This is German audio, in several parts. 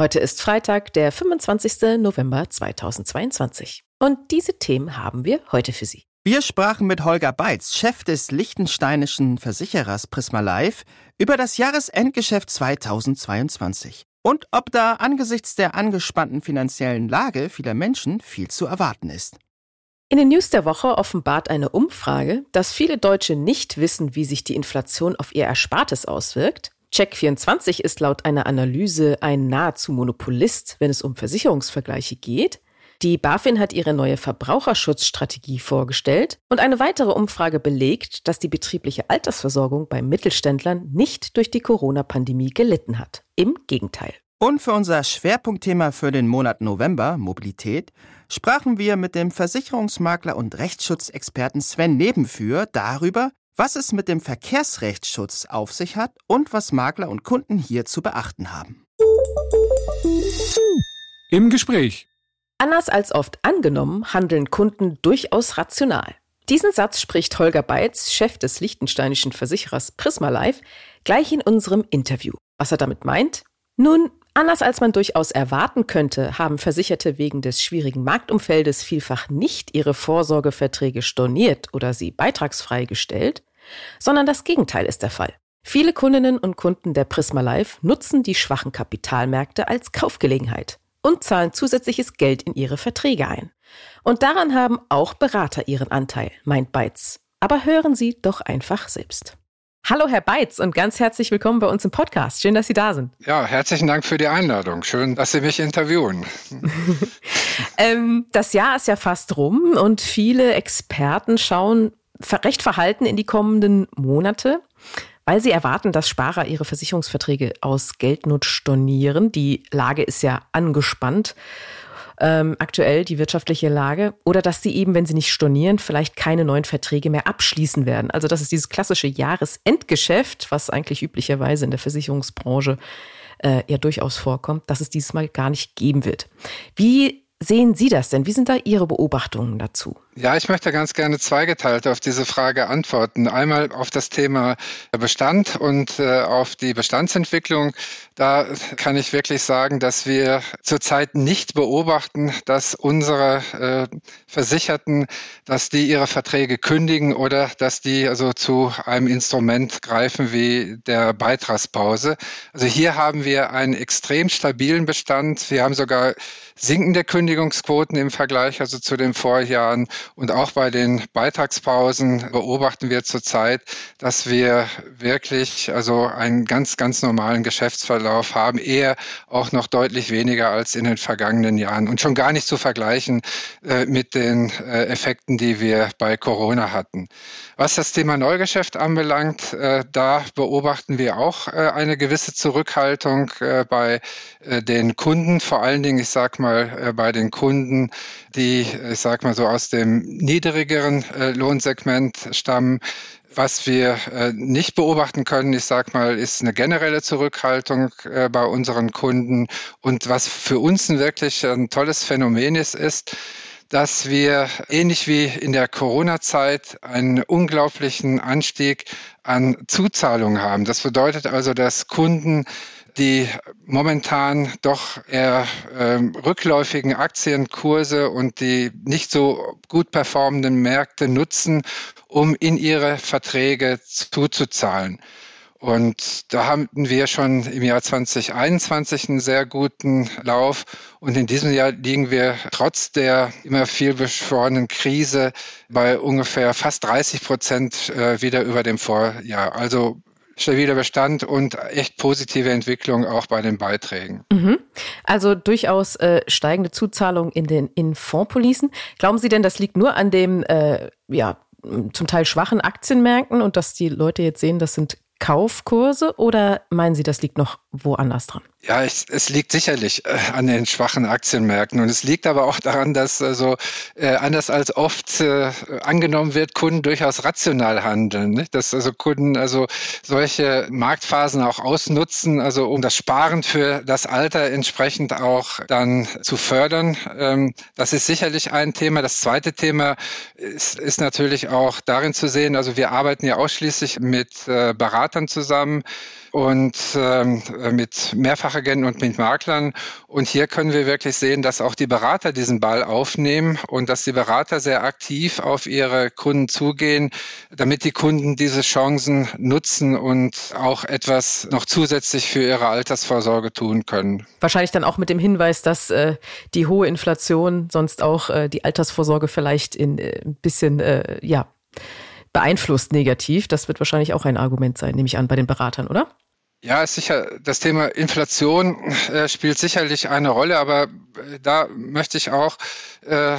Heute ist Freitag, der 25. November 2022. Und diese Themen haben wir heute für Sie. Wir sprachen mit Holger Beitz, Chef des liechtensteinischen Versicherers Prisma Life, über das Jahresendgeschäft 2022 und ob da angesichts der angespannten finanziellen Lage vieler Menschen viel zu erwarten ist. In den News der Woche offenbart eine Umfrage, dass viele Deutsche nicht wissen, wie sich die Inflation auf ihr Erspartes auswirkt Check24 ist laut einer Analyse ein nahezu Monopolist, wenn es um Versicherungsvergleiche geht. Die BaFin hat ihre neue Verbraucherschutzstrategie vorgestellt und eine weitere Umfrage belegt, dass die betriebliche Altersversorgung bei Mittelständlern nicht durch die Corona-Pandemie gelitten hat. Im Gegenteil. Und für unser Schwerpunktthema für den Monat November, Mobilität, sprachen wir mit dem Versicherungsmakler und Rechtsschutzexperten Sven Nebenführ darüber, was es mit dem Verkehrsrechtsschutz auf sich hat und was Makler und Kunden hier zu beachten haben. Im Gespräch. Anders als oft angenommen, handeln Kunden durchaus rational. Diesen Satz spricht Holger Beitz, Chef des liechtensteinischen Versicherers Prisma Life, gleich in unserem Interview. Was er damit meint? Nun, anders als man durchaus erwarten könnte, haben Versicherte wegen des schwierigen Marktumfeldes vielfach nicht ihre Vorsorgeverträge storniert oder sie beitragsfrei gestellt, sondern das Gegenteil ist der Fall. Viele Kundinnen und Kunden der Prisma Life nutzen die schwachen Kapitalmärkte als Kaufgelegenheit und zahlen zusätzliches Geld in ihre Verträge ein. Und daran haben auch Berater ihren Anteil, meint Beitz. Aber hören Sie doch einfach selbst. Hallo Herr Beitz und ganz herzlich willkommen bei uns im Podcast. Schön, dass Sie da sind. Ja, herzlichen Dank für die Einladung. Schön, dass Sie mich interviewen. ähm, das Jahr ist ja fast rum und viele Experten schauen recht verhalten in die kommenden Monate, weil sie erwarten, dass Sparer ihre Versicherungsverträge aus Geldnot stornieren. Die Lage ist ja angespannt. Ähm, aktuell die wirtschaftliche Lage oder dass sie eben, wenn sie nicht stornieren, vielleicht keine neuen Verträge mehr abschließen werden. Also das ist dieses klassische Jahresendgeschäft, was eigentlich üblicherweise in der Versicherungsbranche äh, ja durchaus vorkommt, dass es dieses Mal gar nicht geben wird. Wie sehen Sie das denn? Wie sind da Ihre Beobachtungen dazu? Ja, ich möchte ganz gerne zweigeteilt auf diese Frage antworten. Einmal auf das Thema Bestand und äh, auf die Bestandsentwicklung. Da kann ich wirklich sagen, dass wir zurzeit nicht beobachten, dass unsere äh, Versicherten, dass die ihre Verträge kündigen oder dass die also zu einem Instrument greifen wie der Beitragspause. Also hier haben wir einen extrem stabilen Bestand. Wir haben sogar sinkende Kündigungsquoten im Vergleich also zu den Vorjahren. Und auch bei den Beitragspausen beobachten wir zurzeit, dass wir wirklich also einen ganz, ganz normalen Geschäftsverlauf haben, eher auch noch deutlich weniger als in den vergangenen Jahren und schon gar nicht zu vergleichen äh, mit den äh, Effekten, die wir bei Corona hatten. Was das Thema Neugeschäft anbelangt, äh, da beobachten wir auch äh, eine gewisse Zurückhaltung äh, bei äh, den Kunden, vor allen Dingen, ich sag mal, bei den Kunden, die, ich sag mal so, aus dem niedrigeren Lohnsegment stammen. Was wir äh, nicht beobachten können, ich sag mal, ist eine generelle Zurückhaltung äh, bei unseren Kunden. Und was für uns ein wirklich ein tolles Phänomen ist, ist, dass wir ähnlich wie in der Corona-Zeit einen unglaublichen Anstieg an Zuzahlungen haben. Das bedeutet also, dass Kunden die momentan doch eher ähm, rückläufigen Aktienkurse und die nicht so gut performenden Märkte nutzen, um in ihre Verträge zuzuzahlen. Und da haben wir schon im Jahr 2021 einen sehr guten Lauf. Und in diesem Jahr liegen wir trotz der immer viel beschworenen Krise bei ungefähr fast 30 Prozent äh, wieder über dem Vorjahr. Also stabiler Bestand und echt positive Entwicklung auch bei den Beiträgen. Mhm. Also durchaus äh, steigende Zuzahlung in den in Fondspolicen. Glauben Sie denn, das liegt nur an dem äh, ja zum Teil schwachen Aktienmärkten und dass die Leute jetzt sehen, das sind Kaufkurse oder meinen Sie, das liegt noch woanders dran? Ja, ich, es liegt sicherlich äh, an den schwachen Aktienmärkten und es liegt aber auch daran, dass also äh, anders als oft äh, angenommen wird, Kunden durchaus rational handeln, nicht? dass also Kunden also solche Marktphasen auch ausnutzen, also um das Sparen für das Alter entsprechend auch dann zu fördern. Ähm, das ist sicherlich ein Thema. Das zweite Thema ist, ist natürlich auch darin zu sehen, also wir arbeiten ja ausschließlich mit äh, Beratern zusammen und ähm, mit Mehrfachagenten und mit Maklern. Und hier können wir wirklich sehen, dass auch die Berater diesen Ball aufnehmen und dass die Berater sehr aktiv auf ihre Kunden zugehen, damit die Kunden diese Chancen nutzen und auch etwas noch zusätzlich für ihre Altersvorsorge tun können. Wahrscheinlich dann auch mit dem Hinweis, dass äh, die hohe Inflation sonst auch äh, die Altersvorsorge vielleicht in äh, ein bisschen, äh, ja, beeinflusst negativ. Das wird wahrscheinlich auch ein Argument sein, nehme ich an, bei den Beratern, oder? Ja, ist sicher, das Thema Inflation äh, spielt sicherlich eine Rolle, aber äh, da möchte ich auch äh,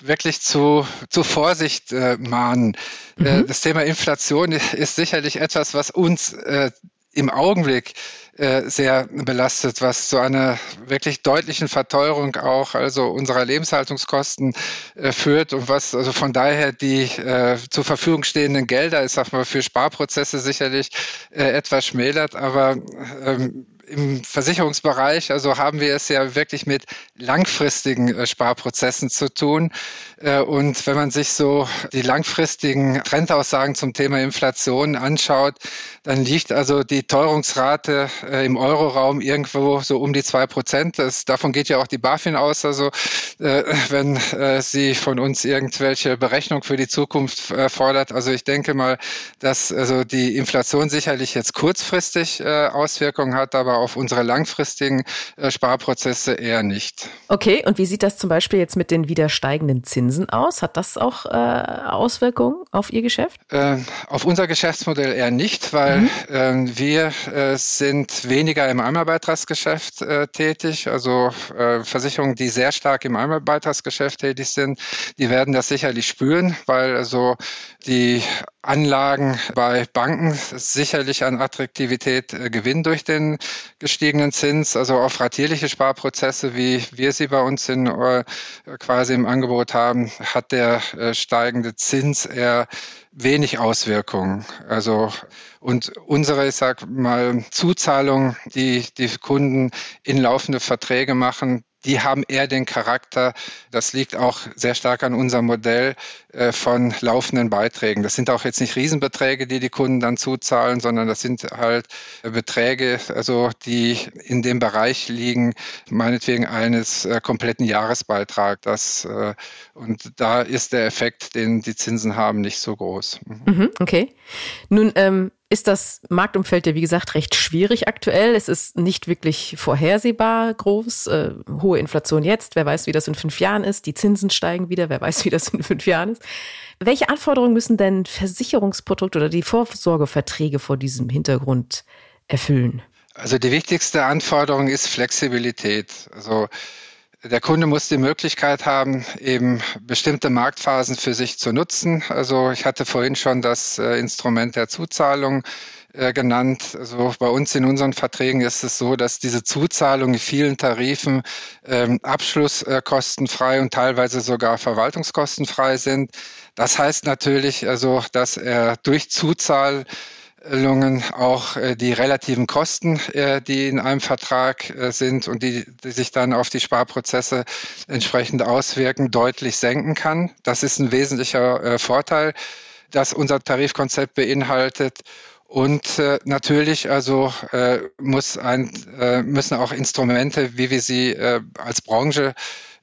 wirklich zu, zu Vorsicht äh, mahnen. Äh, mhm. das Thema Inflation ist sicherlich etwas, was uns äh, im Augenblick äh, sehr belastet, was zu einer wirklich deutlichen Verteuerung auch also unserer Lebenshaltungskosten äh, führt und was also von daher die äh, zur Verfügung stehenden Gelder, ich sag mal, für Sparprozesse sicherlich äh, etwas schmälert, aber ähm, im Versicherungsbereich, also haben wir es ja wirklich mit langfristigen äh, Sparprozessen zu tun. Äh, und wenn man sich so die langfristigen Trendaussagen zum Thema Inflation anschaut, dann liegt also die Teuerungsrate äh, im Euroraum irgendwo so um die zwei Prozent. davon geht ja auch die BaFin aus. Also wenn sie von uns irgendwelche Berechnung für die Zukunft fordert. Also ich denke mal, dass also die Inflation sicherlich jetzt kurzfristig Auswirkungen hat, aber auf unsere langfristigen äh, Sparprozesse eher nicht. Okay, und wie sieht das zum Beispiel jetzt mit den wieder steigenden Zinsen aus? Hat das auch äh, Auswirkungen auf Ihr Geschäft? Äh, auf unser Geschäftsmodell eher nicht, weil mhm. Ähm, wir äh, sind weniger im Einmalbeitragsgeschäft äh, tätig. Also äh, Versicherungen, die sehr stark im Einmalbeitragsgeschäft tätig sind, die werden das sicherlich spüren, weil also die Anlagen bei Banken sicherlich an Attraktivität gewinnen durch den gestiegenen Zins. Also auf ratierliche Sparprozesse, wie wir sie bei uns in, äh, quasi im Angebot haben, hat der äh, steigende Zins eher wenig Auswirkungen. Also und unsere, ich sag mal, Zuzahlungen, die die Kunden in laufende Verträge machen, die haben eher den Charakter, das liegt auch sehr stark an unserem Modell äh, von laufenden Beiträgen. Das sind auch jetzt nicht Riesenbeträge, die die Kunden dann zuzahlen, sondern das sind halt Beträge, also die in dem Bereich liegen, meinetwegen eines äh, kompletten Jahresbeitrags. Das, äh, und da ist der Effekt, den die Zinsen haben, nicht so groß. Mhm, okay. Nun ähm, ist das Marktumfeld ja, wie gesagt, recht schwierig aktuell. Es ist nicht wirklich vorhersehbar groß. Äh, hohe Inflation jetzt, wer weiß, wie das in fünf Jahren ist. Die Zinsen steigen wieder, wer weiß, wie das in fünf Jahren ist. Welche Anforderungen müssen denn Versicherungsprodukte oder die Vorsorgeverträge vor diesem Hintergrund erfüllen? Also die wichtigste Anforderung ist Flexibilität. Also der Kunde muss die Möglichkeit haben, eben bestimmte Marktphasen für sich zu nutzen. Also ich hatte vorhin schon das äh, Instrument der Zuzahlung äh, genannt. Also bei uns in unseren Verträgen ist es so, dass diese Zuzahlung in vielen Tarifen ähm, abschlusskostenfrei und teilweise sogar verwaltungskostenfrei sind. Das heißt natürlich also, dass er durch Zuzahl Regelungen auch äh, die relativen Kosten, äh, die in einem Vertrag äh, sind und die, die sich dann auf die Sparprozesse entsprechend auswirken, deutlich senken kann. Das ist ein wesentlicher Vorteil, das unser Tarifkonzept beinhaltet. Und äh, natürlich also äh, muss ein, äh, müssen auch Instrumente, wie wir sie äh, als Branche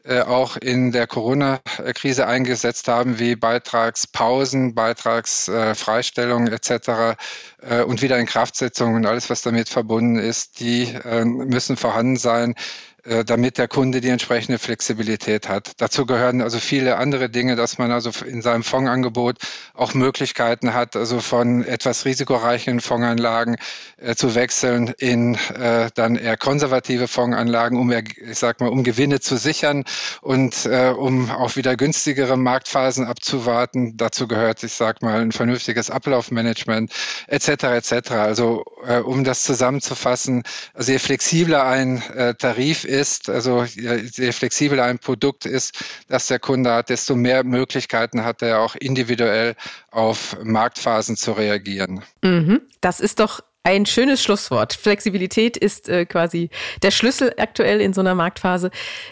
auch in der Corona-Krise eingesetzt haben, wie Beitragspausen, Beitragsfreistellungen äh, etc. Äh, und wieder in Kraftsetzung und alles, was damit verbunden ist, die äh, müssen vorhanden sein äh, damit der Kunde die entsprechende Flexibilität hat. Dazu gehören also viele andere Dinge, dass man also in seinem Fondsangebot auch Möglichkeiten hat, also von etwas risikoreichen Fondsanlagen äh, zu wechseln in äh, dann eher konservative Fondsanlagen, um, ich sag mal, um Gewinne zu sichern und äh, um auch wieder günstigere Marktphasen abzuwarten. Dazu gehört, ich sag mal, ein vernünftiges Ablaufmanagement etc. etc. Also äh, um das zusammenzufassen, also je flexibler ein äh, Tarif ist, also je flexibler ein Produkt ist, das der Kunde hat, desto mehr Möglichkeiten hat er auch individuell auf Marktphasen zu reagieren. Mhm. Das ist doch ein schönes Schlusswort. Flexibilität ist äh, quasi der Schlüssel aktuell in so einer Marktphase.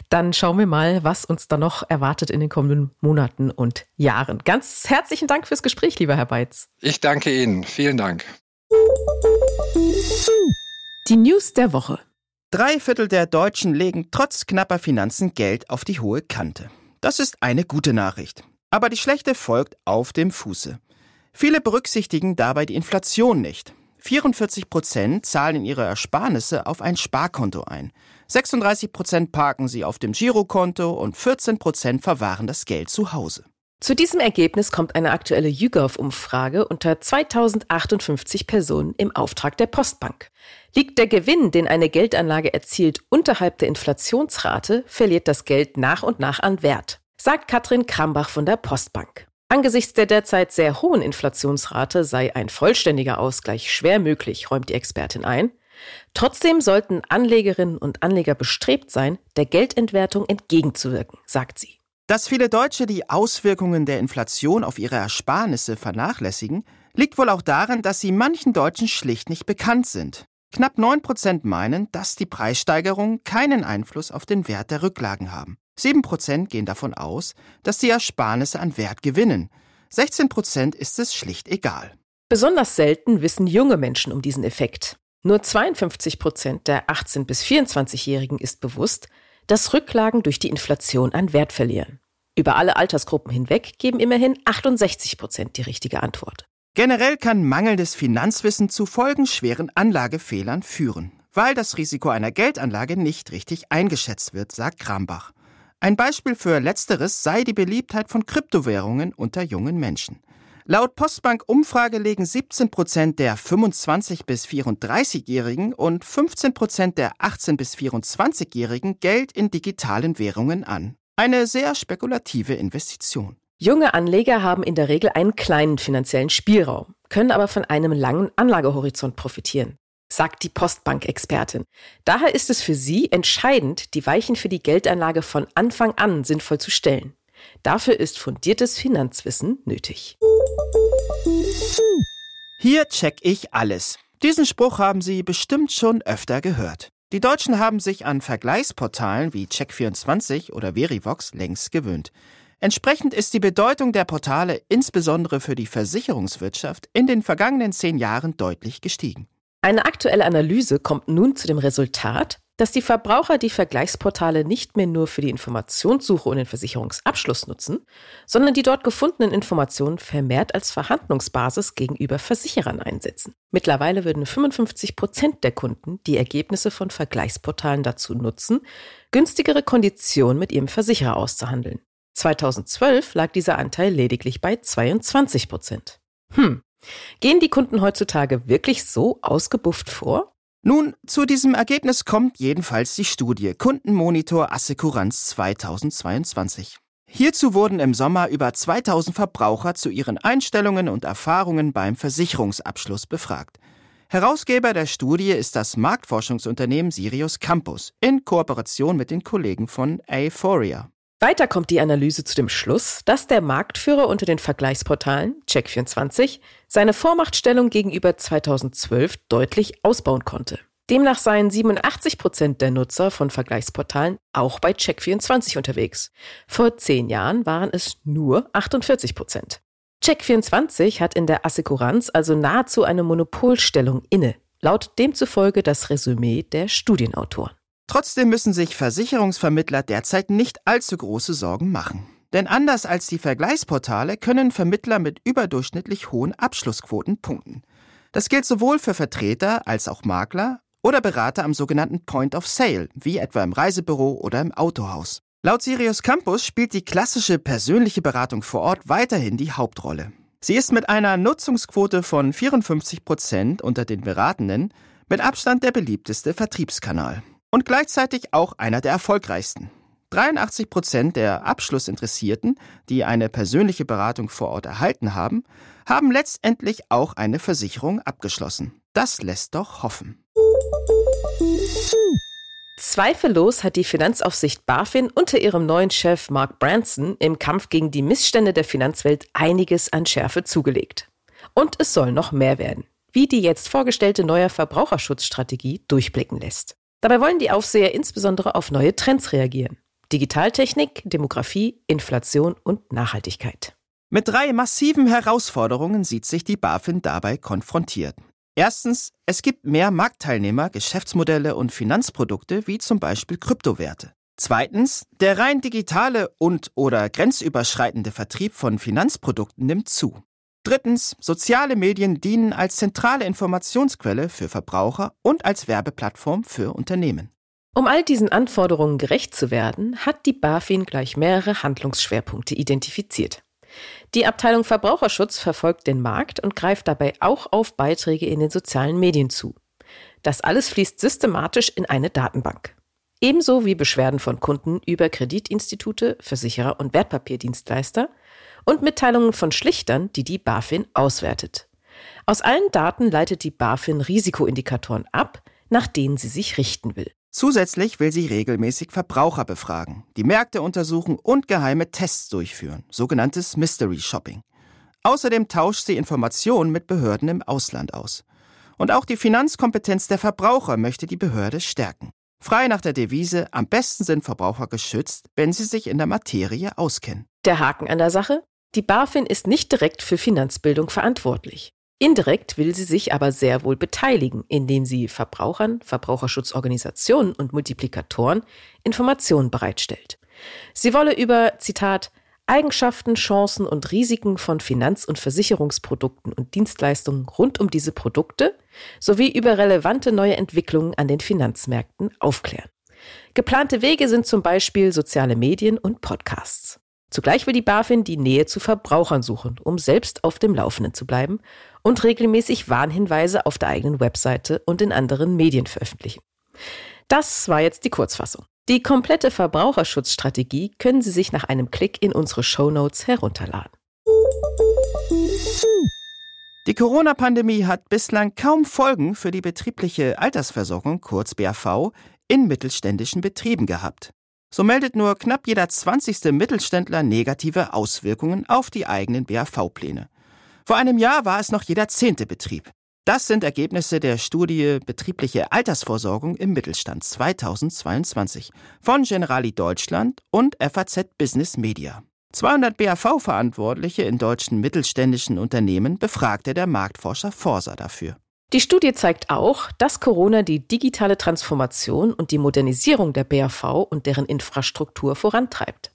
Dann schauen wir mal, was uns da noch erwartet in den kommenden Monaten und Jahren. Ganz herzlichen Dank fürs Gespräch, lieber Herr Beitz. Ich danke Ihnen. Vielen Dank. Die News der Woche. Drei Viertel der Deutschen legen trotz knapper Finanzen Geld auf die hohe Kante. Das ist eine gute Nachricht. Aber die schlechte folgt auf dem Fuße. Viele berücksichtigen dabei die Inflation nicht. 44 Prozent zahlen ihre Ersparnisse auf ein Sparkonto ein. 36 Prozent parken sie auf dem Girokonto und 14 Prozent verwahren das Geld zu Hause. Zu diesem Ergebnis kommt eine aktuelle YouGov-Umfrage unter 2058 Personen im Auftrag der Postbank. Liegt der Gewinn, den eine Geldanlage erzielt, unterhalb der Inflationsrate, verliert das Geld nach und nach an Wert, sagt Katrin Krambach von der Postbank. Angesichts der derzeit sehr hohen Inflationsrate sei ein vollständiger Ausgleich schwer möglich, räumt die Expertin ein. Trotzdem sollten Anlegerinnen und Anleger bestrebt sein, der Geldentwertung entgegenzuwirken, sagt sie. Dass viele Deutsche die Auswirkungen der Inflation auf ihre Ersparnisse vernachlässigen, liegt wohl auch daran, dass sie manchen Deutschen schlicht nicht bekannt sind. Knapp 9% meinen, dass die Preissteigerungen keinen Einfluss auf den Wert der Rücklagen haben. 7% gehen davon aus, dass die Ersparnisse an Wert gewinnen. 16% ist es schlicht egal. Besonders selten wissen junge Menschen um diesen Effekt. Nur 52% der 18- bis 24-Jährigen ist bewusst, dass Rücklagen durch die Inflation an Wert verlieren. Über alle Altersgruppen hinweg geben immerhin 68 Prozent die richtige Antwort. Generell kann mangelndes Finanzwissen zu folgenschweren Anlagefehlern führen, weil das Risiko einer Geldanlage nicht richtig eingeschätzt wird, sagt Krambach. Ein Beispiel für letzteres sei die Beliebtheit von Kryptowährungen unter jungen Menschen. Laut Postbank-Umfrage legen 17 Prozent der 25- bis 34-Jährigen und 15 Prozent der 18- bis 24-Jährigen Geld in digitalen Währungen an. Eine sehr spekulative Investition. Junge Anleger haben in der Regel einen kleinen finanziellen Spielraum, können aber von einem langen Anlagehorizont profitieren, sagt die Postbank-Expertin. Daher ist es für sie entscheidend, die Weichen für die Geldanlage von Anfang an sinnvoll zu stellen. Dafür ist fundiertes Finanzwissen nötig. Hier check ich alles. Diesen Spruch haben Sie bestimmt schon öfter gehört. Die Deutschen haben sich an Vergleichsportalen wie Check24 oder Verivox längst gewöhnt. Entsprechend ist die Bedeutung der Portale insbesondere für die Versicherungswirtschaft in den vergangenen zehn Jahren deutlich gestiegen. Eine aktuelle Analyse kommt nun zu dem Resultat, dass die Verbraucher die Vergleichsportale nicht mehr nur für die Informationssuche und den Versicherungsabschluss nutzen, sondern die dort gefundenen Informationen vermehrt als Verhandlungsbasis gegenüber Versicherern einsetzen. Mittlerweile würden 55 Prozent der Kunden die Ergebnisse von Vergleichsportalen dazu nutzen, günstigere Konditionen mit ihrem Versicherer auszuhandeln. 2012 lag dieser Anteil lediglich bei 22 Prozent. Hm. Gehen die Kunden heutzutage wirklich so ausgebufft vor? Nun, zu diesem Ergebnis kommt jedenfalls die Studie Kundenmonitor Assekuranz 2022. Hierzu wurden im Sommer über 2000 Verbraucher zu ihren Einstellungen und Erfahrungen beim Versicherungsabschluss befragt. Herausgeber der Studie ist das Marktforschungsunternehmen Sirius Campus in Kooperation mit den Kollegen von Aphoria. Weiter kommt die Analyse zu dem Schluss, dass der Marktführer unter den Vergleichsportalen, Check24, seine Vormachtstellung gegenüber 2012 deutlich ausbauen konnte. Demnach seien 87 Prozent der Nutzer von Vergleichsportalen auch bei Check24 unterwegs. Vor zehn Jahren waren es nur 48 Prozent. Check24 hat in der Assekuranz also nahezu eine Monopolstellung inne, laut demzufolge das Resümee der Studienautoren. Trotzdem müssen sich Versicherungsvermittler derzeit nicht allzu große Sorgen machen. Denn anders als die Vergleichsportale können Vermittler mit überdurchschnittlich hohen Abschlussquoten punkten. Das gilt sowohl für Vertreter als auch Makler oder Berater am sogenannten Point of Sale, wie etwa im Reisebüro oder im Autohaus. Laut Sirius Campus spielt die klassische persönliche Beratung vor Ort weiterhin die Hauptrolle. Sie ist mit einer Nutzungsquote von 54 Prozent unter den Beratenden mit Abstand der beliebteste Vertriebskanal und gleichzeitig auch einer der erfolgreichsten. 83 Prozent der Abschlussinteressierten, die eine persönliche Beratung vor Ort erhalten haben, haben letztendlich auch eine Versicherung abgeschlossen. Das lässt doch hoffen. Zweifellos hat die Finanzaufsicht BaFin unter ihrem neuen Chef Mark Branson im Kampf gegen die Missstände der Finanzwelt einiges an Schärfe zugelegt. Und es soll noch mehr werden, wie die jetzt vorgestellte neue Verbraucherschutzstrategie durchblicken lässt. Dabei wollen die Aufseher insbesondere auf neue Trends reagieren. Digitaltechnik, Demografie, Inflation und Nachhaltigkeit. Mit drei massiven Herausforderungen sieht sich die BaFin dabei konfrontiert. Erstens, es gibt mehr Marktteilnehmer, Geschäftsmodelle und Finanzprodukte wie zum Beispiel Kryptowerte. Zweitens, der rein digitale und oder grenzüberschreitende Vertrieb von Finanzprodukten nimmt zu. Drittens, soziale Medien dienen als zentrale Informationsquelle für Verbraucher und als Werbeplattform für Unternehmen. Um all diesen Anforderungen gerecht zu werden, hat die BaFin gleich mehrere Handlungsschwerpunkte identifiziert. Die Abteilung Verbraucherschutz verfolgt den Markt und greift dabei auch auf Beiträge in den sozialen Medien zu. Das alles fließt systematisch in eine Datenbank. Ebenso wie Beschwerden von Kunden über Kreditinstitute, Versicherer und Wertpapierdienstleister und Mitteilungen von Schlichtern, die die BaFin auswertet. Aus allen Daten leitet die BaFin Risikoindikatoren ab, nach denen sie sich richten will. Zusätzlich will sie regelmäßig Verbraucher befragen, die Märkte untersuchen und geheime Tests durchführen, sogenanntes Mystery Shopping. Außerdem tauscht sie Informationen mit Behörden im Ausland aus. Und auch die Finanzkompetenz der Verbraucher möchte die Behörde stärken. Frei nach der Devise, am besten sind Verbraucher geschützt, wenn sie sich in der Materie auskennen. Der Haken an der Sache? Die BaFin ist nicht direkt für Finanzbildung verantwortlich. Indirekt will sie sich aber sehr wohl beteiligen, indem sie Verbrauchern, Verbraucherschutzorganisationen und Multiplikatoren Informationen bereitstellt. Sie wolle über, Zitat, Eigenschaften, Chancen und Risiken von Finanz- und Versicherungsprodukten und Dienstleistungen rund um diese Produkte sowie über relevante neue Entwicklungen an den Finanzmärkten aufklären. Geplante Wege sind zum Beispiel soziale Medien und Podcasts. Zugleich will die BaFin die Nähe zu Verbrauchern suchen, um selbst auf dem Laufenden zu bleiben und regelmäßig Warnhinweise auf der eigenen Webseite und in anderen Medien veröffentlichen. Das war jetzt die Kurzfassung. Die komplette Verbraucherschutzstrategie können Sie sich nach einem Klick in unsere Show Notes herunterladen. Die Corona-Pandemie hat bislang kaum Folgen für die betriebliche Altersversorgung, kurz BAV, in mittelständischen Betrieben gehabt. So meldet nur knapp jeder 20. Mittelständler negative Auswirkungen auf die eigenen BAV-Pläne. Vor einem Jahr war es noch jeder zehnte Betrieb. Das sind Ergebnisse der Studie Betriebliche Altersvorsorgung im Mittelstand 2022 von Generali Deutschland und FAZ Business Media. 200 BAV-Verantwortliche in deutschen mittelständischen Unternehmen befragte der Marktforscher Forsa dafür. Die Studie zeigt auch, dass Corona die digitale Transformation und die Modernisierung der BAV und deren Infrastruktur vorantreibt.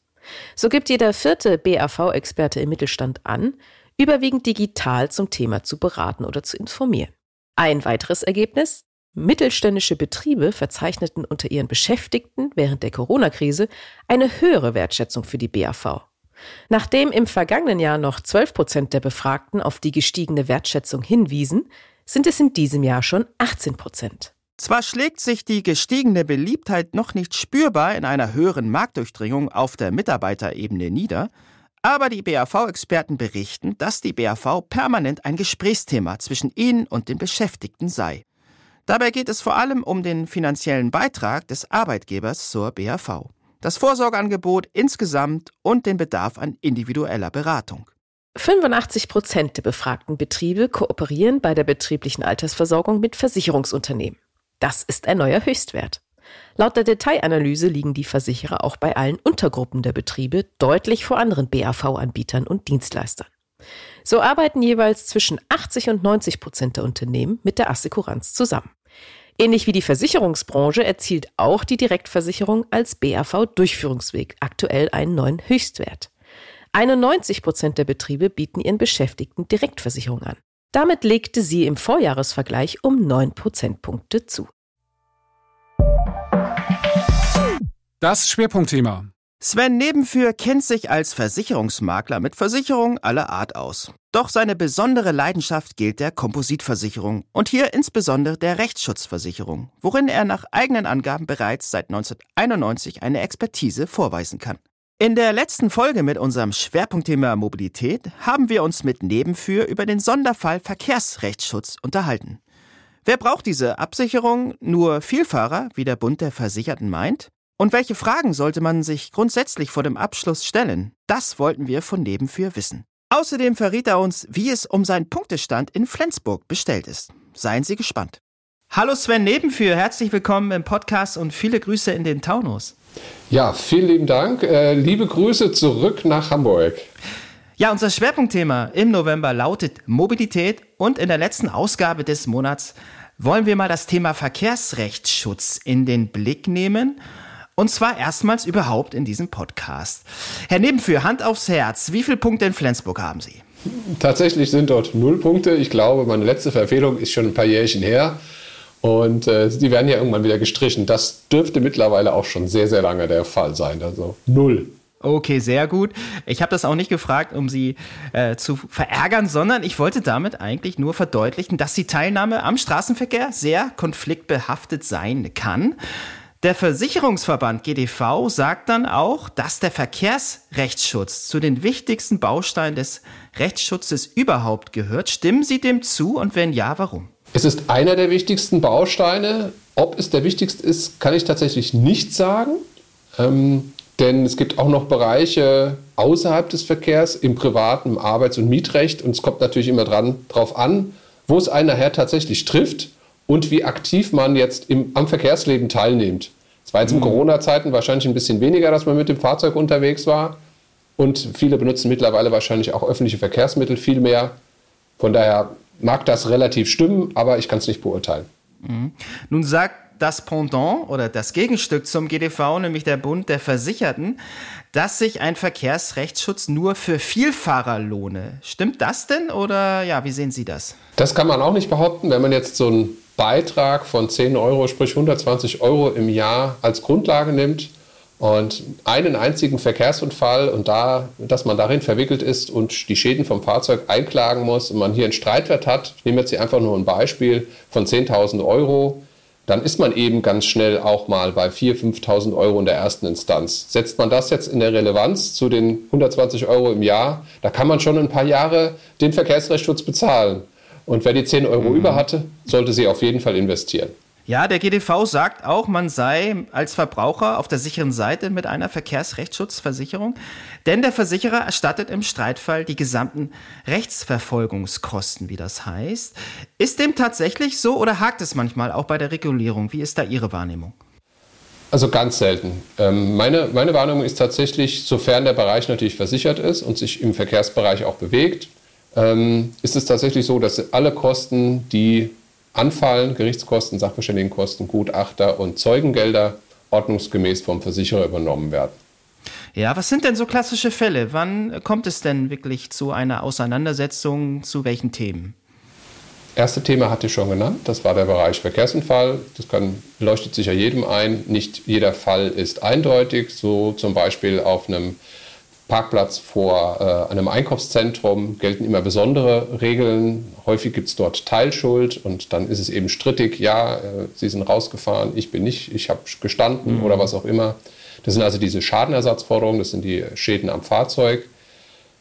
So gibt jeder vierte BAV-Experte im Mittelstand an, überwiegend digital zum Thema zu beraten oder zu informieren. Ein weiteres Ergebnis? Mittelständische Betriebe verzeichneten unter ihren Beschäftigten während der Corona-Krise eine höhere Wertschätzung für die BAV. Nachdem im vergangenen Jahr noch 12 Prozent der Befragten auf die gestiegene Wertschätzung hinwiesen, sind es in diesem Jahr schon 18 Prozent. Zwar schlägt sich die gestiegene Beliebtheit noch nicht spürbar in einer höheren Marktdurchdringung auf der Mitarbeiterebene nieder, aber die BAV-Experten berichten, dass die BAV permanent ein Gesprächsthema zwischen ihnen und den Beschäftigten sei. Dabei geht es vor allem um den finanziellen Beitrag des Arbeitgebers zur BAV, das Vorsorgeangebot insgesamt und den Bedarf an individueller Beratung. 85 Prozent der befragten Betriebe kooperieren bei der betrieblichen Altersversorgung mit Versicherungsunternehmen. Das ist ein neuer Höchstwert. Laut der Detailanalyse liegen die Versicherer auch bei allen Untergruppen der Betriebe deutlich vor anderen BAV-Anbietern und Dienstleistern. So arbeiten jeweils zwischen 80 und 90 Prozent der Unternehmen mit der Assekuranz zusammen. Ähnlich wie die Versicherungsbranche erzielt auch die Direktversicherung als BAV-Durchführungsweg aktuell einen neuen Höchstwert. 91 Prozent der Betriebe bieten ihren Beschäftigten Direktversicherung an. Damit legte sie im Vorjahresvergleich um 9 Prozentpunkte zu. Das Schwerpunktthema. Sven Nebenführ kennt sich als Versicherungsmakler mit Versicherungen aller Art aus. Doch seine besondere Leidenschaft gilt der Kompositversicherung und hier insbesondere der Rechtsschutzversicherung, worin er nach eigenen Angaben bereits seit 1991 eine Expertise vorweisen kann. In der letzten Folge mit unserem Schwerpunktthema Mobilität haben wir uns mit Nebenführ über den Sonderfall Verkehrsrechtsschutz unterhalten. Wer braucht diese Absicherung? Nur Vielfahrer, wie der Bund der Versicherten meint? Und welche Fragen sollte man sich grundsätzlich vor dem Abschluss stellen? Das wollten wir von Nebenführ wissen. Außerdem verriet er uns, wie es um seinen Punktestand in Flensburg bestellt ist. Seien Sie gespannt. Hallo Sven Nebenführ, herzlich willkommen im Podcast und viele Grüße in den Taunus. Ja, vielen lieben Dank. Äh, liebe Grüße zurück nach Hamburg. Ja, unser Schwerpunktthema im November lautet Mobilität und in der letzten Ausgabe des Monats wollen wir mal das Thema Verkehrsrechtsschutz in den Blick nehmen und zwar erstmals überhaupt in diesem Podcast. Herr Nebenführ, Hand aufs Herz, wie viele Punkte in Flensburg haben Sie? Tatsächlich sind dort null Punkte. Ich glaube, meine letzte Verfehlung ist schon ein paar Jährchen her. Und äh, die werden ja irgendwann wieder gestrichen. Das dürfte mittlerweile auch schon sehr, sehr lange der Fall sein. Also null. Okay, sehr gut. Ich habe das auch nicht gefragt, um Sie äh, zu verärgern, sondern ich wollte damit eigentlich nur verdeutlichen, dass die Teilnahme am Straßenverkehr sehr konfliktbehaftet sein kann. Der Versicherungsverband GDV sagt dann auch, dass der Verkehrsrechtsschutz zu den wichtigsten Bausteinen des Rechtsschutzes überhaupt gehört. Stimmen Sie dem zu und wenn ja, warum? Es ist einer der wichtigsten Bausteine. Ob es der wichtigste ist, kann ich tatsächlich nicht sagen. Ähm, denn es gibt auch noch Bereiche außerhalb des Verkehrs im privaten im Arbeits- und Mietrecht. Und es kommt natürlich immer dran, drauf an, wo es einen nachher tatsächlich trifft und wie aktiv man jetzt im, am Verkehrsleben teilnimmt. Es war jetzt in mhm. Corona-Zeiten wahrscheinlich ein bisschen weniger, dass man mit dem Fahrzeug unterwegs war. Und viele benutzen mittlerweile wahrscheinlich auch öffentliche Verkehrsmittel viel mehr. Von daher mag das relativ stimmen, aber ich kann es nicht beurteilen. Mhm. Nun sagt das Pendant oder das Gegenstück zum GDV, nämlich der Bund der Versicherten, dass sich ein Verkehrsrechtsschutz nur für Vielfahrer lohne. Stimmt das denn oder ja, wie sehen Sie das? Das kann man auch nicht behaupten, wenn man jetzt so einen Beitrag von 10 Euro, sprich 120 Euro im Jahr als Grundlage nimmt und einen einzigen Verkehrsunfall und da, dass man darin verwickelt ist und die Schäden vom Fahrzeug einklagen muss und man hier einen Streitwert hat, ich nehme jetzt hier einfach nur ein Beispiel von 10.000 Euro, dann ist man eben ganz schnell auch mal bei 4.000, 5.000 Euro in der ersten Instanz. Setzt man das jetzt in der Relevanz zu den 120 Euro im Jahr, da kann man schon ein paar Jahre den Verkehrsrechtsschutz bezahlen. Und wer die 10 Euro mhm. über hatte, sollte sie auf jeden Fall investieren. Ja, der GDV sagt auch, man sei als Verbraucher auf der sicheren Seite mit einer Verkehrsrechtsschutzversicherung, denn der Versicherer erstattet im Streitfall die gesamten Rechtsverfolgungskosten, wie das heißt. Ist dem tatsächlich so oder hakt es manchmal auch bei der Regulierung? Wie ist da Ihre Wahrnehmung? Also ganz selten. Ähm, meine, meine Wahrnehmung ist tatsächlich, sofern der Bereich natürlich versichert ist und sich im Verkehrsbereich auch bewegt, ähm, ist es tatsächlich so, dass alle Kosten, die anfallen, Gerichtskosten, Sachverständigenkosten, Gutachter und Zeugengelder ordnungsgemäß vom Versicherer übernommen werden. Ja, was sind denn so klassische Fälle? Wann kommt es denn wirklich zu einer Auseinandersetzung? Zu welchen Themen? Erste Thema hatte ich schon genannt, das war der Bereich Verkehrsunfall. Das kann, leuchtet sicher jedem ein. Nicht jeder Fall ist eindeutig. So zum Beispiel auf einem Parkplatz vor äh, einem Einkaufszentrum gelten immer besondere Regeln. Häufig gibt es dort Teilschuld und dann ist es eben strittig, ja, äh, Sie sind rausgefahren, ich bin nicht, ich habe gestanden mhm. oder was auch immer. Das sind also diese Schadenersatzforderungen, das sind die Schäden am Fahrzeug.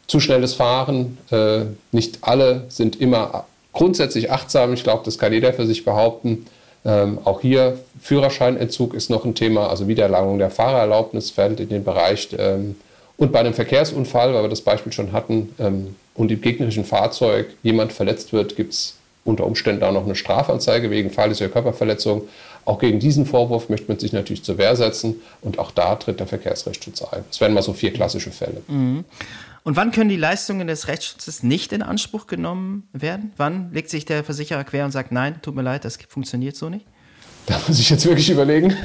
Zu schnelles Fahren, äh, nicht alle sind immer grundsätzlich achtsam, ich glaube, das kann jeder für sich behaupten. Ähm, auch hier Führerscheinentzug ist noch ein Thema, also Wiedererlangung der Fahrerlaubnis fällt in den Bereich ähm, und bei einem Verkehrsunfall, weil wir das Beispiel schon hatten, ähm, und im gegnerischen Fahrzeug jemand verletzt wird, gibt es unter Umständen auch noch eine Strafanzeige wegen fahrlässiger Körperverletzung. Auch gegen diesen Vorwurf möchte man sich natürlich zur Wehr setzen und auch da tritt der Verkehrsrechtsschutz ein. Das wären mal so vier klassische Fälle. Mhm. Und wann können die Leistungen des Rechtsschutzes nicht in Anspruch genommen werden? Wann legt sich der Versicherer quer und sagt, nein, tut mir leid, das funktioniert so nicht? Da muss ich jetzt wirklich überlegen.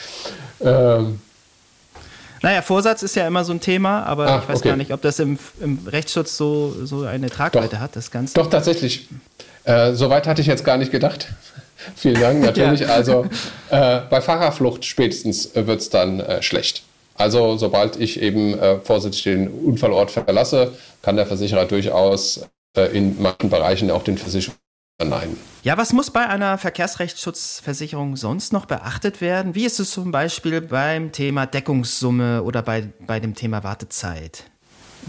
ähm, naja, Vorsatz ist ja immer so ein Thema, aber ah, ich weiß okay. gar nicht, ob das im, im, Rechtsschutz so, so eine Tragweite doch, hat, das Ganze. Doch, tatsächlich. Äh, Soweit hatte ich jetzt gar nicht gedacht. Vielen Dank, natürlich. Ja. Also äh, bei Fahrerflucht spätestens äh, wird es dann äh, schlecht. Also sobald ich eben äh, vorsichtig den Unfallort verlasse, kann der Versicherer durchaus äh, in manchen Bereichen auch den Versicherer verneinen. Ja, was muss bei einer Verkehrsrechtsschutzversicherung sonst noch beachtet werden? Wie ist es zum Beispiel beim Thema Deckungssumme oder bei, bei dem Thema Wartezeit?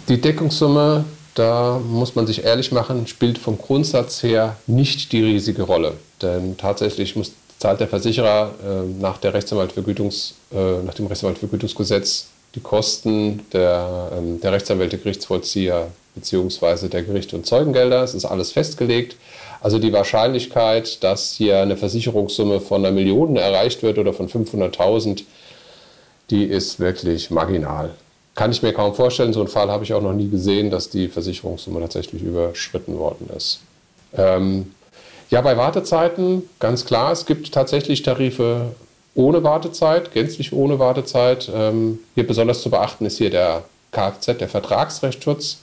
Die Deckungssumme, da muss man sich ehrlich machen, spielt vom Grundsatz her nicht die riesige Rolle. Denn tatsächlich muss, zahlt der Versicherer äh, nach, der Rechtsanwaltvergütungs, äh, nach dem Rechtsanwaltvergütungsgesetz die Kosten der, ähm, der Rechtsanwälte, Gerichtsvollzieher bzw. der Gerichte und Zeugengelder. Es ist alles festgelegt. Also die Wahrscheinlichkeit, dass hier eine Versicherungssumme von einer Million erreicht wird oder von 500.000, die ist wirklich marginal. Kann ich mir kaum vorstellen. So einen Fall habe ich auch noch nie gesehen, dass die Versicherungssumme tatsächlich überschritten worden ist. Ähm, ja, bei Wartezeiten ganz klar, es gibt tatsächlich Tarife ohne Wartezeit, gänzlich ohne Wartezeit. Ähm, hier besonders zu beachten ist hier der Kfz, der Vertragsrechtsschutz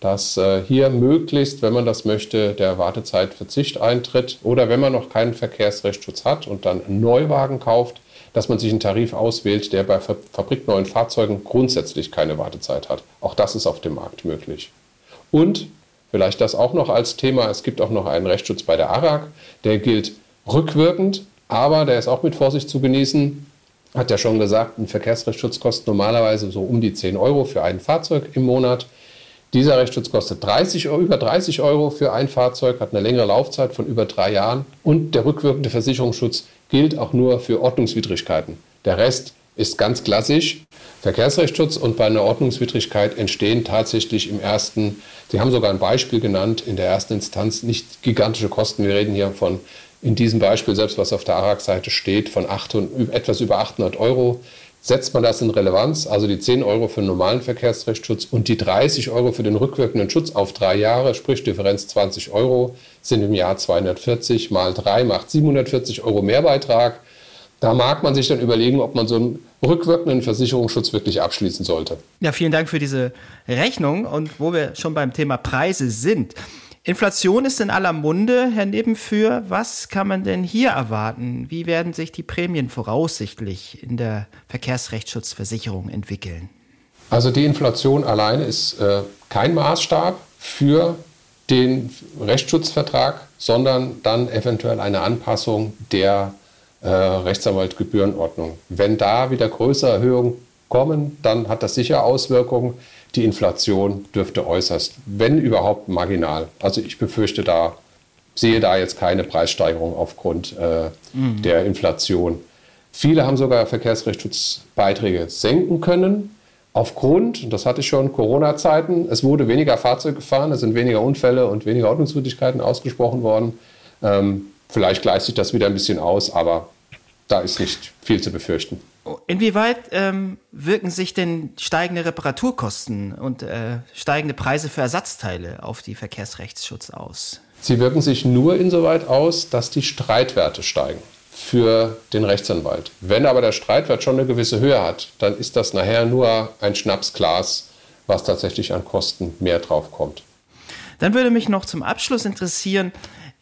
dass äh, hier möglichst, wenn man das möchte, der Wartezeitverzicht eintritt oder wenn man noch keinen Verkehrsrechtsschutz hat und dann einen Neuwagen kauft, dass man sich einen Tarif auswählt, der bei fabrikneuen Fahrzeugen grundsätzlich keine Wartezeit hat. Auch das ist auf dem Markt möglich. Und vielleicht das auch noch als Thema, es gibt auch noch einen Rechtsschutz bei der ARAG, der gilt rückwirkend, aber der ist auch mit Vorsicht zu genießen. Hat ja schon gesagt, ein Verkehrsrechtsschutz kostet normalerweise so um die 10 Euro für ein Fahrzeug im Monat. Dieser Rechtsschutz kostet 30, über 30 Euro für ein Fahrzeug, hat eine längere Laufzeit von über drei Jahren und der rückwirkende Versicherungsschutz gilt auch nur für Ordnungswidrigkeiten. Der Rest ist ganz klassisch Verkehrsrechtsschutz und bei einer Ordnungswidrigkeit entstehen tatsächlich im ersten, Sie haben sogar ein Beispiel genannt, in der ersten Instanz nicht gigantische Kosten. Wir reden hier von, in diesem Beispiel, selbst was auf der ARAG-Seite steht, von 800, etwas über 800 Euro setzt man das in Relevanz, also die 10 Euro für den normalen Verkehrsrechtsschutz und die 30 Euro für den rückwirkenden Schutz auf drei Jahre, sprich Differenz 20 Euro, sind im Jahr 240 mal 3 macht 740 Euro Mehrbeitrag. Da mag man sich dann überlegen, ob man so einen rückwirkenden Versicherungsschutz wirklich abschließen sollte. Ja, vielen Dank für diese Rechnung. Und wo wir schon beim Thema Preise sind, Inflation ist in aller Munde, Herr Nebenführ. Was kann man denn hier erwarten? Wie werden sich die Prämien voraussichtlich in der Verkehrsrechtsschutzversicherung entwickeln? Also die Inflation alleine ist äh, kein Maßstab für den Rechtsschutzvertrag, sondern dann eventuell eine Anpassung der äh, Rechtsanwaltgebührenordnung. Wenn da wieder größere Erhöhungen kommen, dann hat das sicher Auswirkungen die Inflation dürfte äußerst, wenn überhaupt, marginal. Also ich befürchte da, sehe da jetzt keine Preissteigerung aufgrund äh, mhm. der Inflation. Viele haben sogar Verkehrsrechtsschutzbeiträge senken können. Aufgrund, und das hatte ich schon, Corona-Zeiten, es wurde weniger Fahrzeuge gefahren, es sind weniger Unfälle und weniger Ordnungswidrigkeiten ausgesprochen worden. Ähm, vielleicht gleicht sich das wieder ein bisschen aus, aber da ist nicht viel zu befürchten. Inwieweit ähm, wirken sich denn steigende Reparaturkosten und äh, steigende Preise für Ersatzteile auf die Verkehrsrechtsschutz aus? Sie wirken sich nur insoweit aus, dass die Streitwerte steigen für den Rechtsanwalt. Wenn aber der Streitwert schon eine gewisse Höhe hat, dann ist das nachher nur ein Schnapsglas, was tatsächlich an Kosten mehr draufkommt. Dann würde mich noch zum Abschluss interessieren,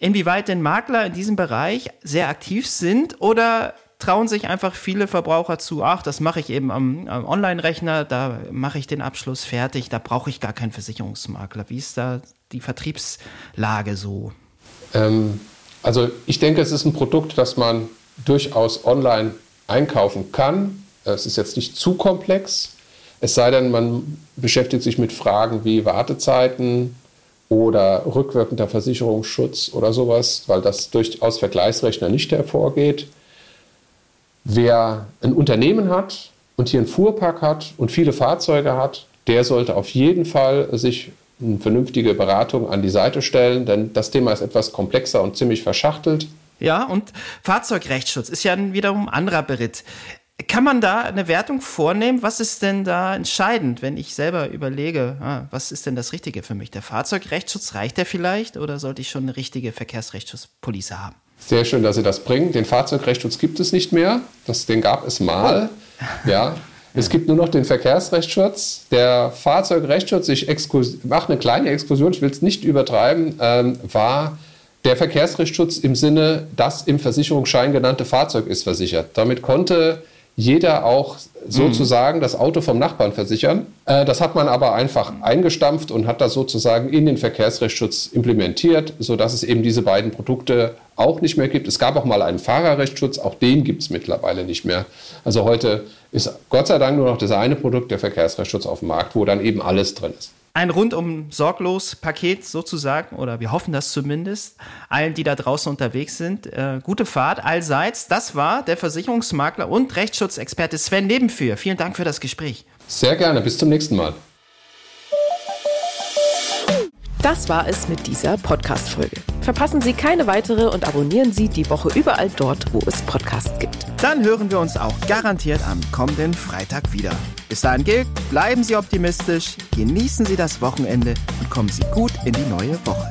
inwieweit denn Makler in diesem Bereich sehr aktiv sind oder trauen sich einfach viele Verbraucher zu, ach, das mache ich eben am, am Online-Rechner, da mache ich den Abschluss fertig, da brauche ich gar keinen Versicherungsmakler. Wie ist da die Vertriebslage so? Ähm, also ich denke, es ist ein Produkt, das man durchaus online einkaufen kann. Es ist jetzt nicht zu komplex, es sei denn, man beschäftigt sich mit Fragen wie Wartezeiten oder rückwirkender Versicherungsschutz oder sowas, weil das durchaus Vergleichsrechner nicht hervorgeht. Wer ein Unternehmen hat und hier einen Fuhrpark hat und viele Fahrzeuge hat, der sollte auf jeden Fall sich eine vernünftige Beratung an die Seite stellen, denn das Thema ist etwas komplexer und ziemlich verschachtelt. Ja, und Fahrzeugrechtsschutz ist ja wiederum ein anderer Beritt. Kann man da eine Wertung vornehmen? Was ist denn da entscheidend, wenn ich selber überlege, ah, was ist denn das Richtige für mich? Der Fahrzeugrechtsschutz reicht der vielleicht oder sollte ich schon eine richtige Verkehrsrechtsschutzpolice haben? Sehr schön, dass Sie das bringen. Den Fahrzeugrechtsschutz gibt es nicht mehr. Das, den gab es mal. Oh. Ja. Es gibt nur noch den Verkehrsrechtsschutz. Der Fahrzeugrechtsschutz, ich mache eine kleine Exkursion, ich will es nicht übertreiben, ähm, war Der Verkehrsrechtsschutz im Sinne, das im Versicherungsschein genannte Fahrzeug ist versichert. Damit konnte jeder auch sozusagen das Auto vom Nachbarn versichern. Äh, das hat man aber einfach eingestampft und hat das sozusagen in den Verkehrsrechtsschutz implementiert, sodass es eben diese beiden Produkte auch nicht mehr gibt. Es gab auch mal einen Fahrerrechtsschutz, auch den gibt es mittlerweile nicht mehr. Also heute ist Gott sei Dank nur noch das eine Produkt, der Verkehrsrechtsschutz auf dem Markt, wo dann eben alles drin ist ein rundum sorglos Paket sozusagen, oder wir hoffen das zumindest, allen, die da draußen unterwegs sind. Äh, gute Fahrt allseits. Das war der Versicherungsmakler und Rechtsschutzexperte Sven Nebenführ. Vielen Dank für das Gespräch. Sehr gerne. Bis zum nächsten Mal. Das war es mit dieser Podcast-Folge. Verpassen Sie keine weitere und abonnieren Sie die Woche überall dort, wo es Podcasts gibt. Dann hören wir uns auch garantiert am kommenden Freitag wieder. Bis dahin gilt, bleiben Sie optimistisch, genießen Sie das Wochenende und kommen Sie gut in die neue Woche.